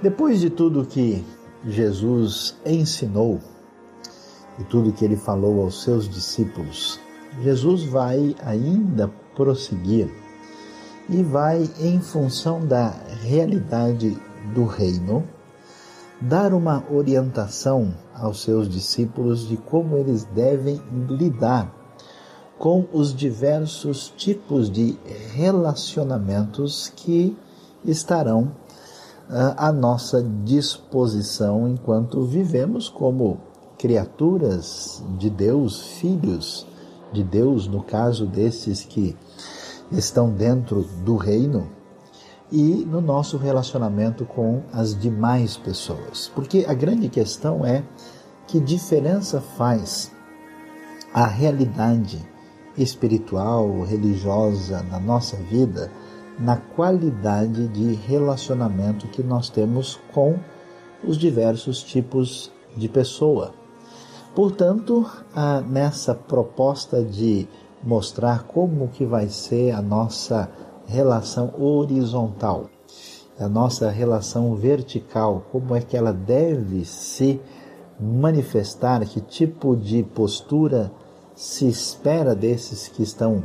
Depois de tudo que Jesus ensinou e tudo que ele falou aos seus discípulos, Jesus vai ainda prosseguir e vai, em função da realidade do reino, dar uma orientação aos seus discípulos de como eles devem lidar com os diversos tipos de relacionamentos que estarão à nossa disposição enquanto vivemos como criaturas de Deus, filhos de Deus, no caso desses que estão dentro do reino, e no nosso relacionamento com as demais pessoas. Porque a grande questão é que diferença faz a realidade espiritual, religiosa na nossa vida na qualidade de relacionamento que nós temos com os diversos tipos de pessoa. Portanto, nessa proposta de mostrar como que vai ser a nossa relação horizontal, a nossa relação vertical, como é que ela deve se manifestar, que tipo de postura se espera desses que estão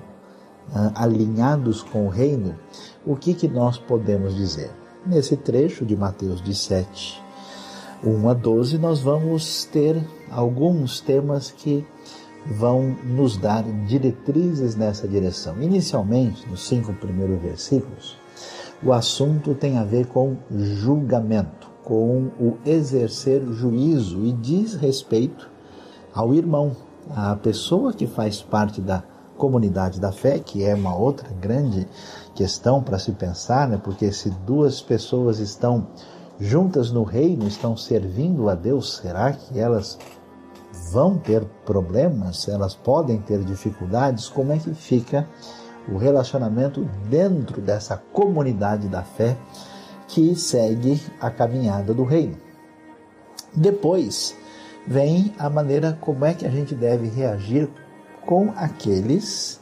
alinhados com o reino, o que, que nós podemos dizer? Nesse trecho de Mateus 17, 1 a 12, nós vamos ter alguns temas que vão nos dar diretrizes nessa direção. Inicialmente, nos cinco primeiros versículos, o assunto tem a ver com julgamento, com o exercer juízo e diz respeito ao irmão, à pessoa que faz parte da comunidade da fé, que é uma outra grande questão para se pensar, né? porque se duas pessoas estão juntas no reino, estão servindo a Deus, será que elas vão ter problemas? Elas podem ter dificuldades? Como é que fica o relacionamento dentro dessa comunidade da fé que segue a caminhada do reino? Depois vem a maneira como é que a gente deve reagir com aqueles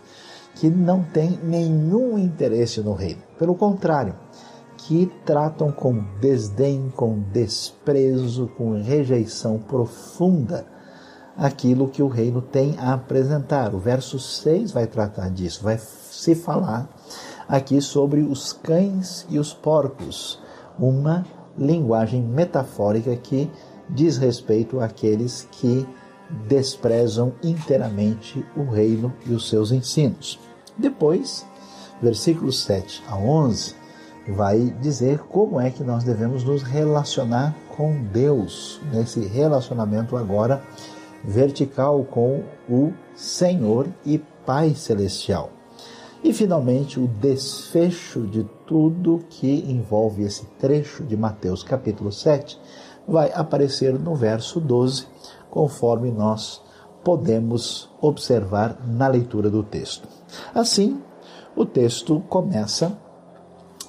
que não têm nenhum interesse no reino. Pelo contrário, que tratam com desdém, com desprezo, com rejeição profunda aquilo que o reino tem a apresentar. O verso 6 vai tratar disso, vai se falar aqui sobre os cães e os porcos, uma linguagem metafórica que diz respeito àqueles que desprezam inteiramente o reino e os seus ensinos. Depois, versículos 7 a 11, vai dizer como é que nós devemos nos relacionar com Deus, nesse relacionamento agora vertical com o Senhor e Pai Celestial. E finalmente o desfecho de tudo que envolve esse trecho de Mateus capítulo 7 vai aparecer no verso 12, conforme nós podemos observar na leitura do texto. Assim, o texto começa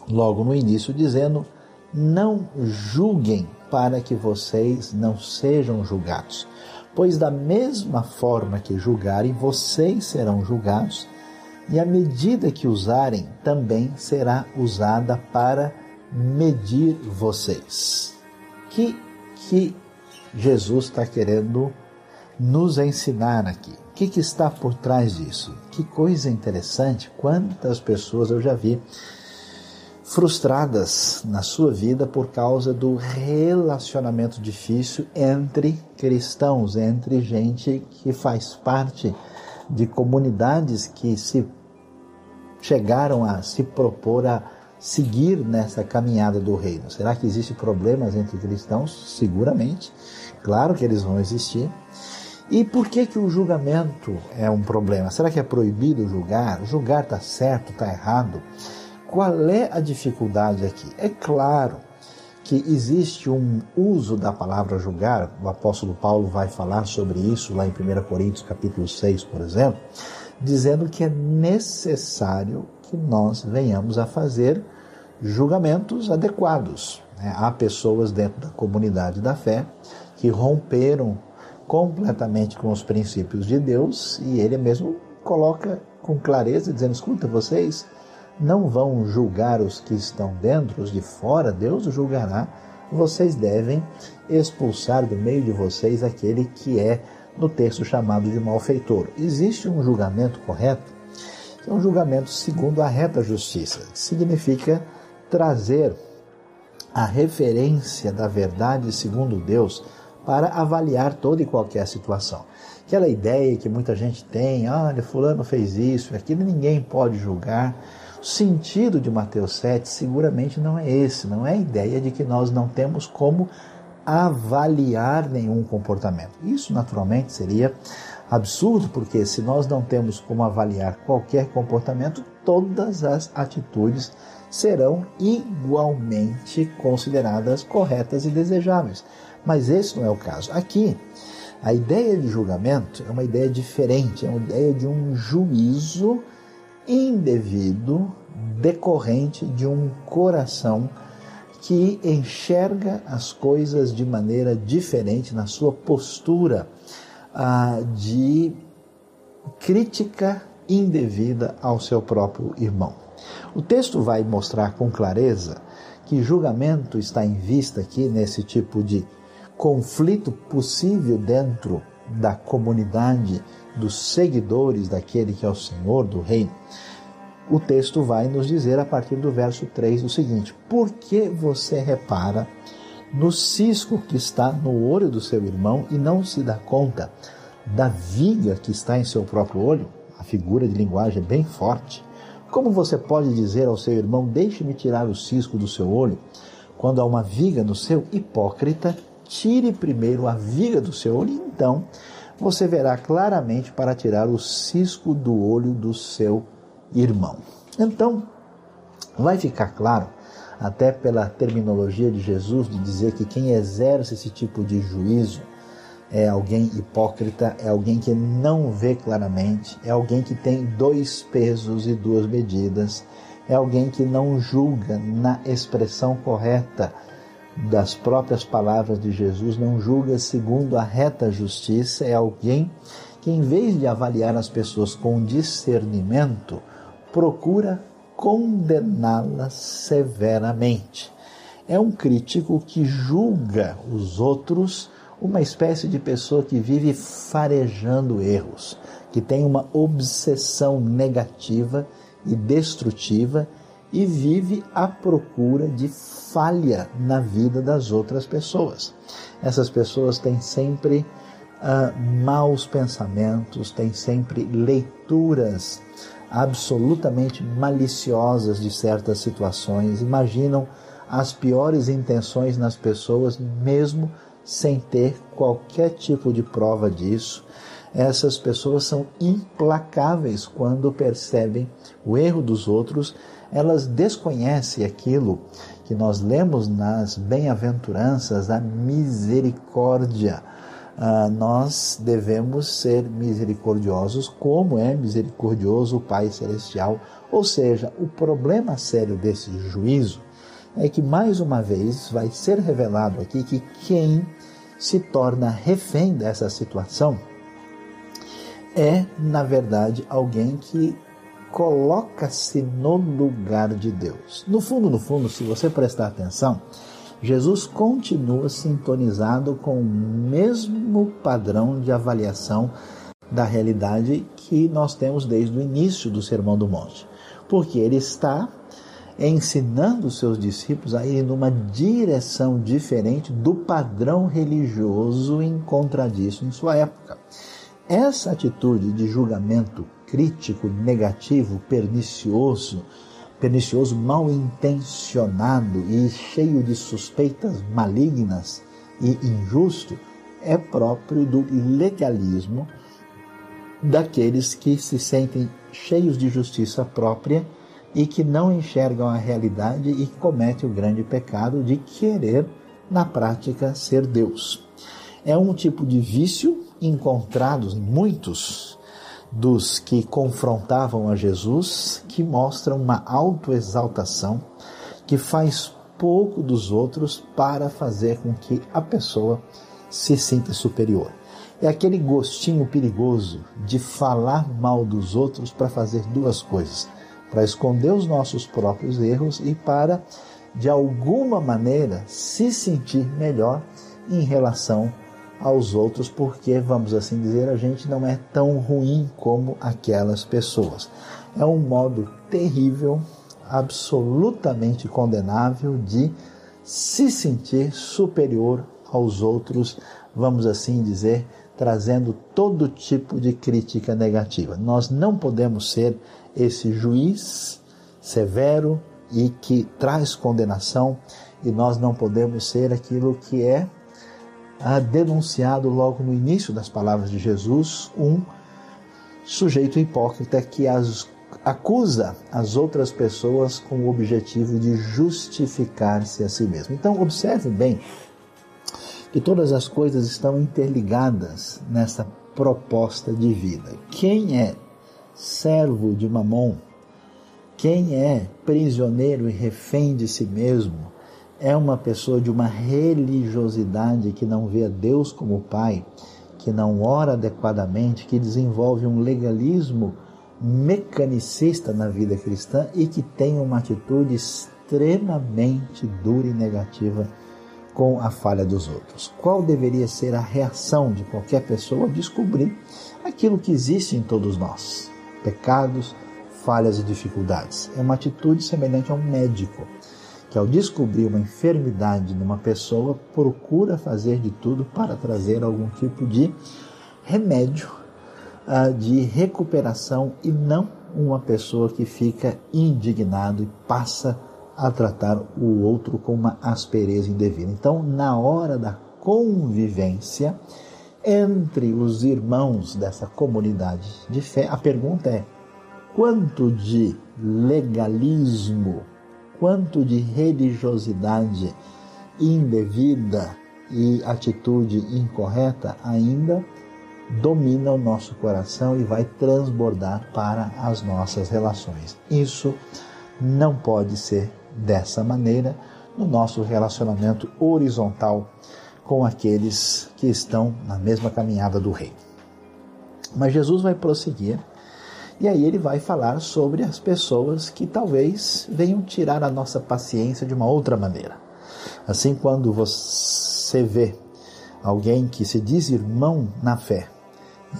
logo no início dizendo: Não julguem para que vocês não sejam julgados, pois da mesma forma que julgarem, vocês serão julgados, e a medida que usarem também será usada para medir vocês. Que que Jesus está querendo nos ensinar aqui. O que, que, está por trás disso? Que coisa interessante, quantas pessoas eu já vi frustradas na sua vida por causa do relacionamento difícil entre cristãos, entre gente que faz parte de comunidades que se chegaram a se propor a seguir nessa caminhada do reino? Será que existem problemas entre cristãos? Seguramente. Claro que eles vão existir. E por que que o julgamento é um problema? Será que é proibido julgar? Julgar está certo, está errado? Qual é a dificuldade aqui? É claro que existe um uso da palavra julgar, o apóstolo Paulo vai falar sobre isso lá em 1 Coríntios capítulo 6, por exemplo, dizendo que é necessário que nós venhamos a fazer julgamentos adequados. Né? Há pessoas dentro da comunidade da fé que romperam completamente com os princípios de Deus e ele mesmo coloca com clareza, dizendo: escuta, vocês não vão julgar os que estão dentro, os de fora, Deus julgará vocês devem expulsar do meio de vocês aquele que é no texto chamado de malfeitor. Existe um julgamento correto, é um julgamento segundo a reta justiça, significa trazer a referência da verdade segundo Deus para avaliar toda e qualquer situação. Aquela ideia que muita gente tem, olha, fulano fez isso, aquilo ninguém pode julgar. O sentido de Mateus 7 seguramente não é esse, não é a ideia de que nós não temos como avaliar nenhum comportamento. Isso naturalmente seria absurdo, porque se nós não temos como avaliar qualquer comportamento, todas as atitudes serão igualmente consideradas corretas e desejáveis. Mas esse não é o caso. Aqui, a ideia de julgamento é uma ideia diferente, é uma ideia de um juízo indevido decorrente de um coração que enxerga as coisas de maneira diferente na sua postura ah, de crítica indevida ao seu próprio irmão. O texto vai mostrar com clareza que julgamento está em vista aqui nesse tipo de conflito possível dentro da comunidade dos seguidores daquele que é o Senhor do Reino o texto vai nos dizer a partir do verso 3 o seguinte: Por que você repara no cisco que está no olho do seu irmão e não se dá conta da viga que está em seu próprio olho? A figura de linguagem é bem forte. Como você pode dizer ao seu irmão: Deixe-me tirar o cisco do seu olho, quando há uma viga no seu hipócrita? Tire primeiro a viga do seu olho, então você verá claramente para tirar o cisco do olho do seu irmão. Então, vai ficar claro, até pela terminologia de Jesus, de dizer que quem exerce esse tipo de juízo é alguém hipócrita, é alguém que não vê claramente, é alguém que tem dois pesos e duas medidas, é alguém que não julga na expressão correta das próprias palavras de Jesus, não julga segundo a reta justiça, é alguém que, em vez de avaliar as pessoas com discernimento, procura condená-las severamente. É um crítico que julga os outros, uma espécie de pessoa que vive farejando erros, que tem uma obsessão negativa e destrutiva e vive à procura de falha na vida das outras pessoas. Essas pessoas têm sempre uh, maus pensamentos, têm sempre leituras absolutamente maliciosas de certas situações, imaginam as piores intenções nas pessoas, mesmo sem ter qualquer tipo de prova disso. Essas pessoas são implacáveis quando percebem o erro dos outros, elas desconhecem aquilo que nós lemos nas bem-aventuranças, a misericórdia ah, nós devemos ser misericordiosos, como é misericordioso o Pai Celestial. Ou seja, o problema sério desse juízo é que, mais uma vez, vai ser revelado aqui que quem se torna refém dessa situação é, na verdade, alguém que coloca-se no lugar de Deus. No fundo, no fundo, se você prestar atenção, Jesus continua sintonizado com o mesmo padrão de avaliação da realidade que nós temos desde o início do Sermão do Monte, porque ele está ensinando seus discípulos a ir numa direção diferente do padrão religioso encontradiço em sua época. Essa atitude de julgamento crítico, negativo, pernicioso, pernicioso, mal intencionado e cheio de suspeitas malignas e injusto, é próprio do legalismo daqueles que se sentem cheios de justiça própria e que não enxergam a realidade e cometem o grande pecado de querer, na prática, ser Deus. É um tipo de vício encontrado em muitos dos que confrontavam a Jesus, que mostra uma autoexaltação que faz pouco dos outros para fazer com que a pessoa se sinta superior. É aquele gostinho perigoso de falar mal dos outros para fazer duas coisas: para esconder os nossos próprios erros e para de alguma maneira, se sentir melhor em relação aos outros, porque, vamos assim dizer, a gente não é tão ruim como aquelas pessoas. É um modo terrível, absolutamente condenável de se sentir superior aos outros, vamos assim dizer, trazendo todo tipo de crítica negativa. Nós não podemos ser esse juiz severo e que traz condenação, e nós não podemos ser aquilo que é ah, denunciado logo no início das palavras de Jesus, um sujeito hipócrita que as acusa as outras pessoas com o objetivo de justificar-se a si mesmo. Então, observe bem que todas as coisas estão interligadas nessa proposta de vida. Quem é servo de Mamon, quem é prisioneiro e refém de si mesmo, é uma pessoa de uma religiosidade que não vê a Deus como Pai, que não ora adequadamente, que desenvolve um legalismo mecanicista na vida cristã e que tem uma atitude extremamente dura e negativa com a falha dos outros. Qual deveria ser a reação de qualquer pessoa descobrir aquilo que existe em todos nós? Pecados, falhas e dificuldades. É uma atitude semelhante a um médico que, ao descobrir uma enfermidade numa pessoa, procura fazer de tudo para trazer algum tipo de remédio, uh, de recuperação e não uma pessoa que fica indignado e passa a tratar o outro com uma aspereza indevida. Então, na hora da convivência entre os irmãos dessa comunidade de fé, a pergunta é: quanto de legalismo, quanto de religiosidade indevida e atitude incorreta ainda domina o nosso coração e vai transbordar para as nossas relações. Isso não pode ser dessa maneira no nosso relacionamento horizontal com aqueles que estão na mesma caminhada do Rei. Mas Jesus vai prosseguir e aí ele vai falar sobre as pessoas que talvez venham tirar a nossa paciência de uma outra maneira. Assim, quando você vê alguém que se diz irmão na fé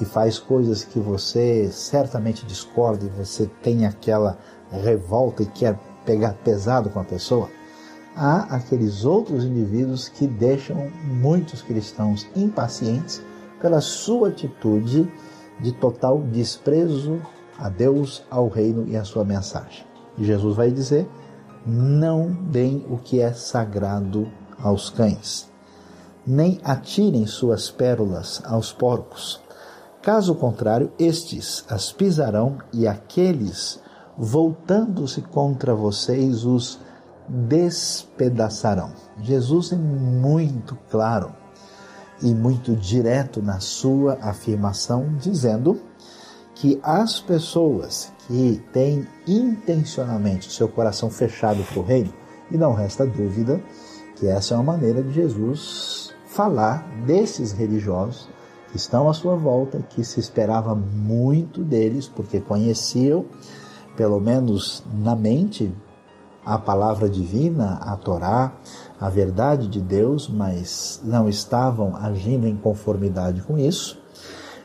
e faz coisas que você certamente discorda e você tem aquela revolta e quer pegar pesado com a pessoa, há aqueles outros indivíduos que deixam muitos cristãos impacientes pela sua atitude de total desprezo a Deus, ao reino e à sua mensagem. E Jesus vai dizer: não deem o que é sagrado aos cães, nem atirem suas pérolas aos porcos. Caso contrário, estes as pisarão e aqueles voltando-se contra vocês, os despedaçarão. Jesus é muito claro e muito direto na sua afirmação, dizendo que as pessoas que têm intencionalmente seu coração fechado para o reino, e não resta dúvida que essa é uma maneira de Jesus falar desses religiosos que estão à sua volta, que se esperava muito deles, porque conheciam pelo menos na mente, a palavra divina, a Torá, a verdade de Deus, mas não estavam agindo em conformidade com isso,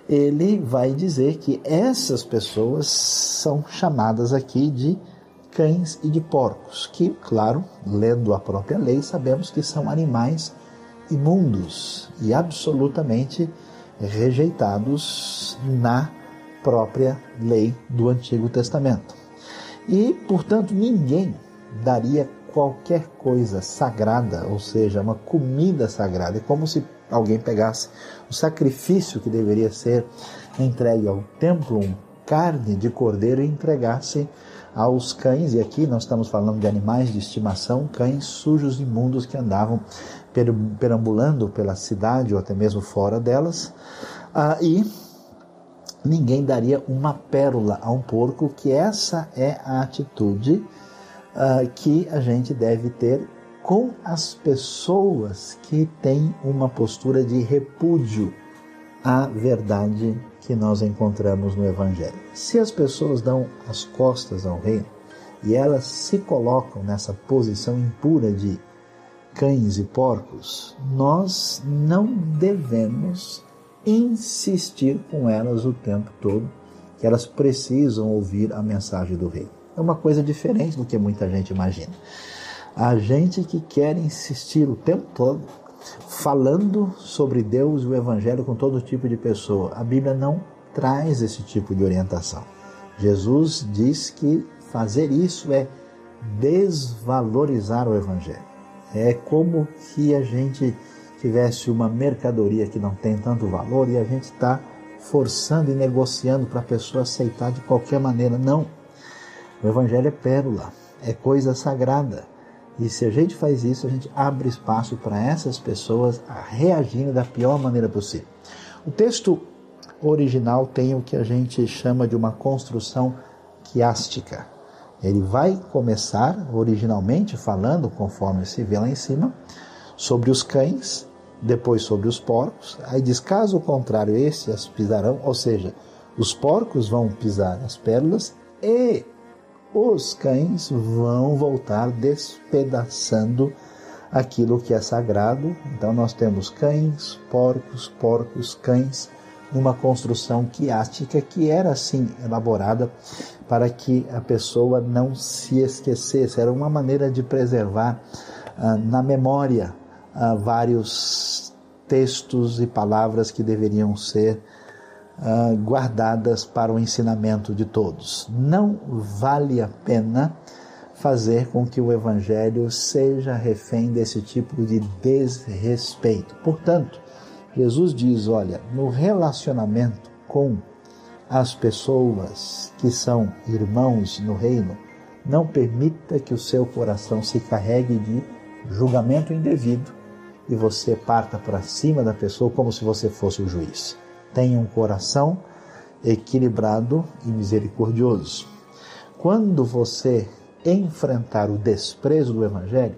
ele vai dizer que essas pessoas são chamadas aqui de cães e de porcos, que, claro, lendo a própria lei, sabemos que são animais imundos e absolutamente rejeitados na própria lei do Antigo Testamento. E, portanto, ninguém daria qualquer coisa sagrada, ou seja, uma comida sagrada. É como se alguém pegasse o sacrifício que deveria ser entregue ao templo, carne de cordeiro, e entregasse aos cães, e aqui nós estamos falando de animais de estimação, cães sujos, imundos que andavam perambulando pela cidade ou até mesmo fora delas, ah, e ninguém daria uma pérola a um porco, que essa é a atitude uh, que a gente deve ter com as pessoas que têm uma postura de repúdio à verdade que nós encontramos no Evangelho. Se as pessoas dão as costas ao reino, e elas se colocam nessa posição impura de cães e porcos, nós não devemos insistir com elas o tempo todo, que elas precisam ouvir a mensagem do rei. É uma coisa diferente do que muita gente imagina. A gente que quer insistir o tempo todo falando sobre Deus e o Evangelho com todo tipo de pessoa. A Bíblia não traz esse tipo de orientação. Jesus diz que fazer isso é desvalorizar o Evangelho. É como se a gente tivesse uma mercadoria que não tem tanto valor e a gente está forçando e negociando para a pessoa aceitar de qualquer maneira. Não. O Evangelho é pérola, é coisa sagrada. E se a gente faz isso, a gente abre espaço para essas pessoas reagirem da pior maneira possível. O texto original tem o que a gente chama de uma construção quiástica. Ele vai começar originalmente falando, conforme se vê lá em cima, sobre os cães, depois sobre os porcos. Aí diz: caso contrário, estes as pisarão, ou seja, os porcos vão pisar as pérolas e os cães vão voltar despedaçando aquilo que é sagrado. Então nós temos cães, porcos, porcos, cães, numa construção quiástica que era assim elaborada para que a pessoa não se esquecesse. Era uma maneira de preservar ah, na memória ah, vários textos e palavras que deveriam ser ah, guardadas para o ensinamento de todos. Não vale a pena fazer com que o evangelho seja refém desse tipo de desrespeito. Portanto, Jesus diz: olha, no relacionamento com as pessoas que são irmãos no reino, não permita que o seu coração se carregue de julgamento indevido e você parta para cima da pessoa como se você fosse o juiz. Tenha um coração equilibrado e misericordioso. Quando você enfrentar o desprezo do evangelho,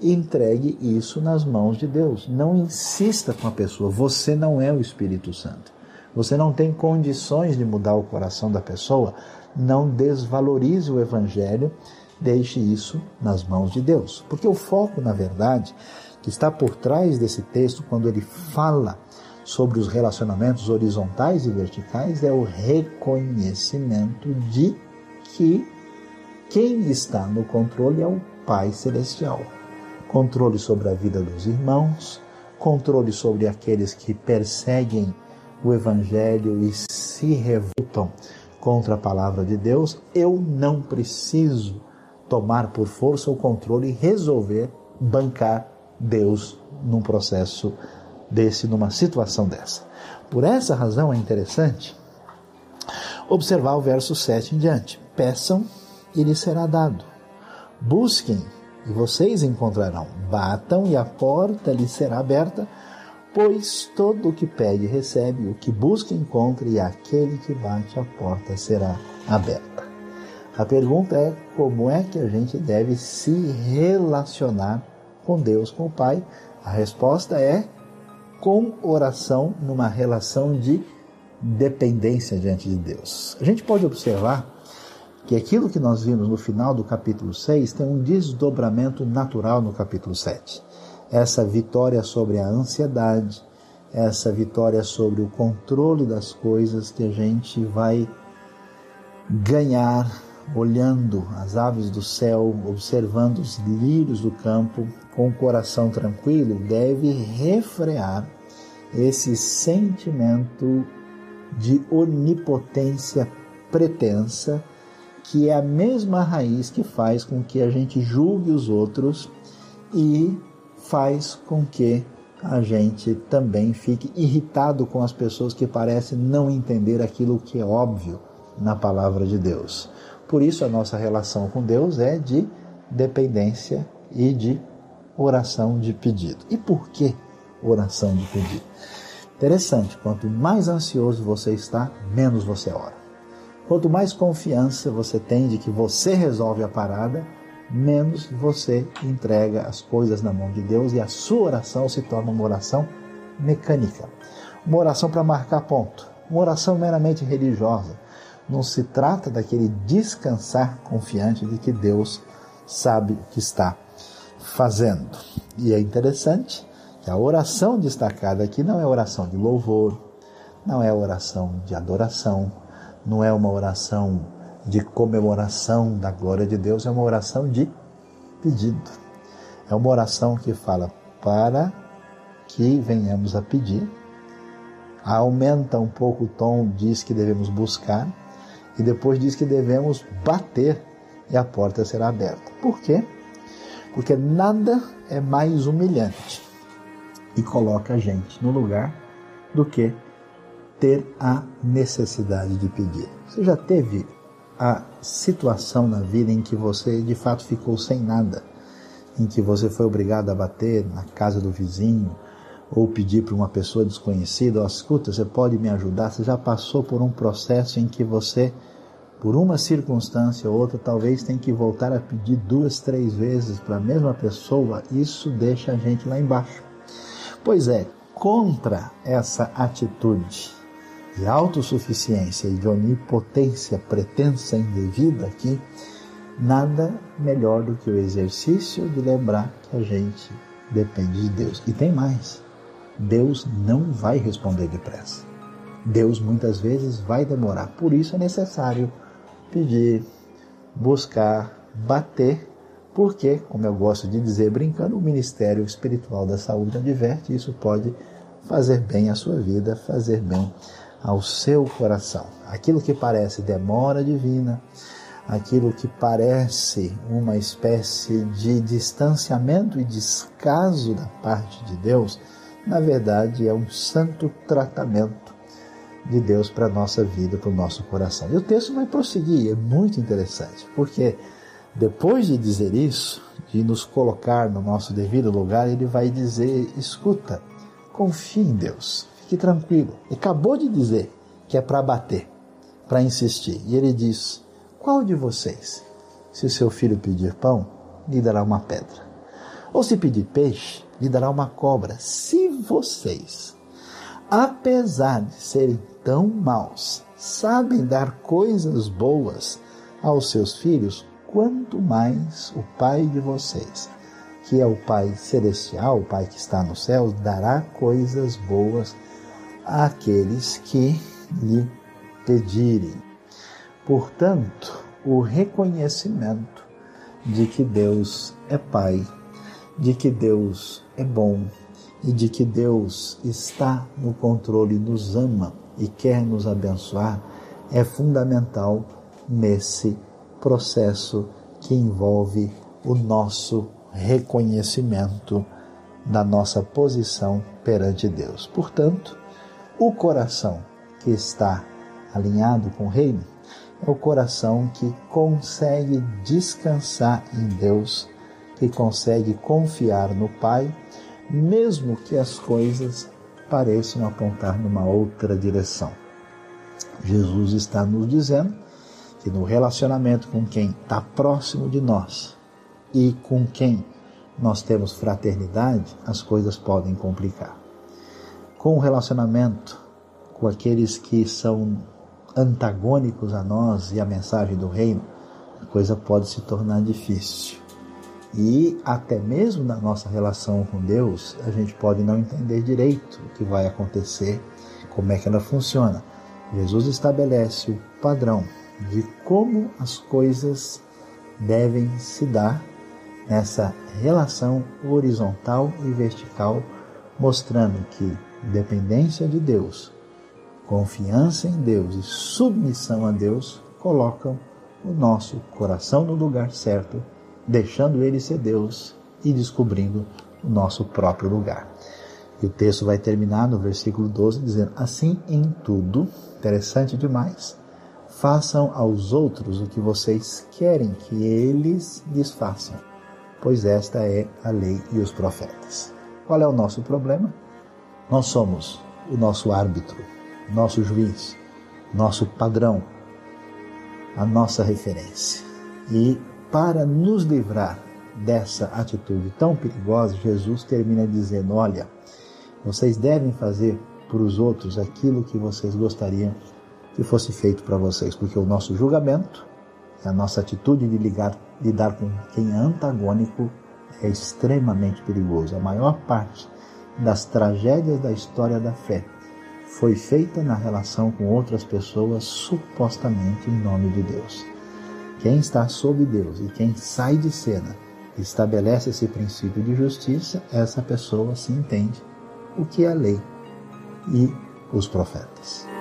entregue isso nas mãos de Deus. Não insista com a pessoa. Você não é o Espírito Santo. Você não tem condições de mudar o coração da pessoa. Não desvalorize o Evangelho. Deixe isso nas mãos de Deus. Porque o foco, na verdade, que está por trás desse texto, quando ele fala sobre os relacionamentos horizontais e verticais, é o reconhecimento de que quem está no controle é o Pai Celestial controle sobre a vida dos irmãos, controle sobre aqueles que perseguem o Evangelho e se revoltam contra a palavra de Deus. Eu não preciso tomar por força o controle e resolver bancar Deus num processo desse, numa situação dessa. Por essa razão é interessante observar o verso 7 em diante. Peçam e lhes será dado. Busquem e vocês encontrarão. Batam e a porta lhe será aberta, pois todo o que pede recebe, o que busca encontra, e aquele que bate a porta será aberta. A pergunta é como é que a gente deve se relacionar com Deus, com o Pai? A resposta é com oração numa relação de dependência diante de Deus. A gente pode observar que aquilo que nós vimos no final do capítulo 6 tem um desdobramento natural no capítulo 7. Essa vitória sobre a ansiedade, essa vitória sobre o controle das coisas que a gente vai ganhar olhando as aves do céu, observando os lírios do campo, com o coração tranquilo, deve refrear esse sentimento de onipotência pretensa que é a mesma raiz que faz com que a gente julgue os outros e faz com que a gente também fique irritado com as pessoas que parecem não entender aquilo que é óbvio na palavra de Deus. Por isso, a nossa relação com Deus é de dependência e de oração de pedido. E por que oração de pedido? Interessante, quanto mais ansioso você está, menos você ora. Quanto mais confiança você tem de que você resolve a parada, menos você entrega as coisas na mão de Deus e a sua oração se torna uma oração mecânica. Uma oração para marcar ponto. Uma oração meramente religiosa. Não se trata daquele descansar confiante de que Deus sabe o que está fazendo. E é interessante que a oração destacada aqui não é oração de louvor, não é oração de adoração, não é uma oração de comemoração da glória de Deus, é uma oração de pedido. É uma oração que fala para que venhamos a pedir. Aumenta um pouco o tom, diz que devemos buscar, e depois diz que devemos bater e a porta será aberta. Por quê? Porque nada é mais humilhante e coloca a gente no lugar do que ter a necessidade de pedir. Você já teve a situação na vida em que você de fato ficou sem nada, em que você foi obrigado a bater na casa do vizinho ou pedir para uma pessoa desconhecida, oh, escuta, você pode me ajudar? Você já passou por um processo em que você, por uma circunstância ou outra, talvez tem que voltar a pedir duas, três vezes para a mesma pessoa, isso deixa a gente lá embaixo. Pois é, contra essa atitude de autossuficiência e de onipotência pretensa indevida aqui, nada melhor do que o exercício de lembrar que a gente depende de Deus. E tem mais: Deus não vai responder depressa. Deus muitas vezes vai demorar. Por isso é necessário pedir, buscar, bater, porque, como eu gosto de dizer brincando, o Ministério Espiritual da Saúde adverte, isso pode fazer bem à sua vida, fazer bem ao seu coração. Aquilo que parece demora divina, aquilo que parece uma espécie de distanciamento e descaso da parte de Deus, na verdade é um santo tratamento de Deus para a nossa vida, para o nosso coração. E o texto vai prosseguir, é muito interessante, porque depois de dizer isso, de nos colocar no nosso devido lugar, ele vai dizer: escuta, confie em Deus, fique tranquilo. Ele acabou de dizer que é para bater, para insistir. E ele diz: Qual de vocês, se o seu filho pedir pão, lhe dará uma pedra? Ou se pedir peixe, lhe dará uma cobra? Se vocês, apesar de serem tão maus, sabem dar coisas boas aos seus filhos, quanto mais o Pai de vocês, que é o Pai celestial, o Pai que está no céu, dará coisas boas àqueles que lhe pedirem. Portanto, o reconhecimento de que Deus é Pai, de que Deus é bom e de que Deus está no controle, nos ama e quer nos abençoar, é fundamental nesse processo que envolve o nosso reconhecimento da nossa posição perante Deus. Portanto, o coração que está alinhado com o reino é o coração que consegue descansar em Deus, que consegue confiar no Pai, mesmo que as coisas pareçam apontar numa outra direção. Jesus está nos dizendo que no relacionamento com quem está próximo de nós e com quem nós temos fraternidade, as coisas podem complicar. Com o relacionamento com aqueles que são antagônicos a nós e a mensagem do reino, a coisa pode se tornar difícil. E até mesmo na nossa relação com Deus, a gente pode não entender direito o que vai acontecer, como é que ela funciona. Jesus estabelece o padrão de como as coisas devem se dar nessa relação horizontal e vertical, mostrando que dependência de Deus, confiança em Deus e submissão a Deus colocam o nosso coração no lugar certo, deixando ele ser Deus e descobrindo o nosso próprio lugar. E o texto vai terminar no versículo 12 dizendo: Assim em tudo, interessante demais, façam aos outros o que vocês querem que eles lhes façam pois esta é a lei e os profetas. Qual é o nosso problema? Nós somos o nosso árbitro, nosso juiz, nosso padrão, a nossa referência. E para nos livrar dessa atitude tão perigosa, Jesus termina dizendo: Olha, vocês devem fazer para os outros aquilo que vocês gostariam que fosse feito para vocês, porque o nosso julgamento a nossa atitude de ligar, lidar com quem é antagônico é extremamente perigoso. A maior parte das tragédias da história da fé foi feita na relação com outras pessoas supostamente em nome de Deus. Quem está sob Deus e quem sai de cena estabelece esse princípio de justiça, essa pessoa se entende o que é a lei e os profetas.